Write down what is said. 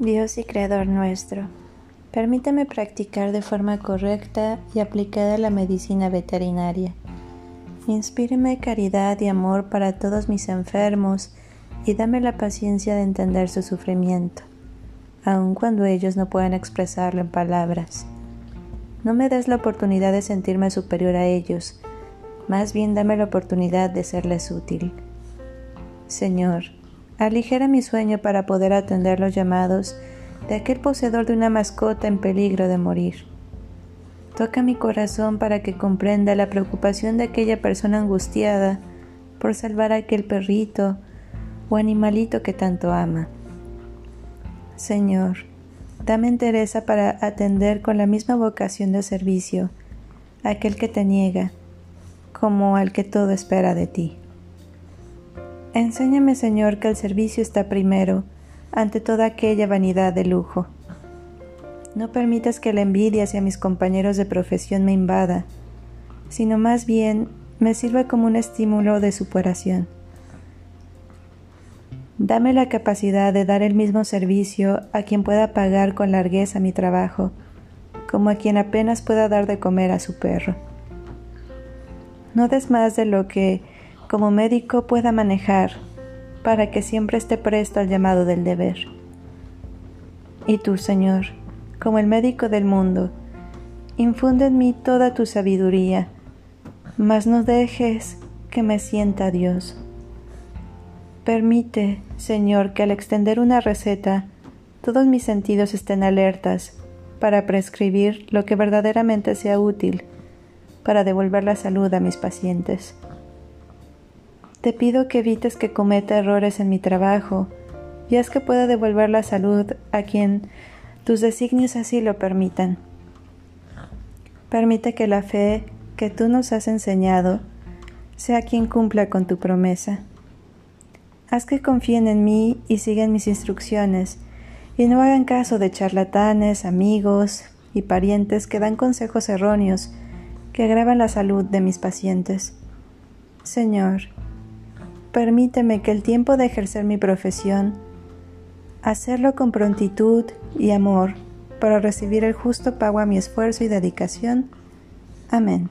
Dios y Creador nuestro, permíteme practicar de forma correcta y aplicada la medicina veterinaria. Inspíreme caridad y amor para todos mis enfermos y dame la paciencia de entender su sufrimiento, aun cuando ellos no puedan expresarlo en palabras. No me des la oportunidad de sentirme superior a ellos, más bien dame la oportunidad de serles útil. Señor, Aligera mi sueño para poder atender los llamados de aquel poseedor de una mascota en peligro de morir. Toca mi corazón para que comprenda la preocupación de aquella persona angustiada por salvar a aquel perrito o animalito que tanto ama. Señor, dame entereza para atender con la misma vocación de servicio a aquel que te niega, como al que todo espera de ti. Enséñame, Señor, que el servicio está primero, ante toda aquella vanidad de lujo. No permitas que la envidia hacia mis compañeros de profesión me invada, sino más bien me sirva como un estímulo de superación. Dame la capacidad de dar el mismo servicio a quien pueda pagar con largueza mi trabajo, como a quien apenas pueda dar de comer a su perro. No des más de lo que como médico pueda manejar para que siempre esté presto al llamado del deber. Y tú, Señor, como el médico del mundo, infunde en mí toda tu sabiduría, mas no dejes que me sienta Dios. Permite, Señor, que al extender una receta, todos mis sentidos estén alertas para prescribir lo que verdaderamente sea útil para devolver la salud a mis pacientes. Te pido que evites que cometa errores en mi trabajo y haz que pueda devolver la salud a quien tus designios así lo permitan. Permite que la fe que tú nos has enseñado sea quien cumpla con tu promesa. Haz que confíen en mí y sigan mis instrucciones y no hagan caso de charlatanes, amigos y parientes que dan consejos erróneos que agravan la salud de mis pacientes. Señor, permíteme que el tiempo de ejercer mi profesión, hacerlo con prontitud y amor para recibir el justo pago a mi esfuerzo y dedicación. Amén.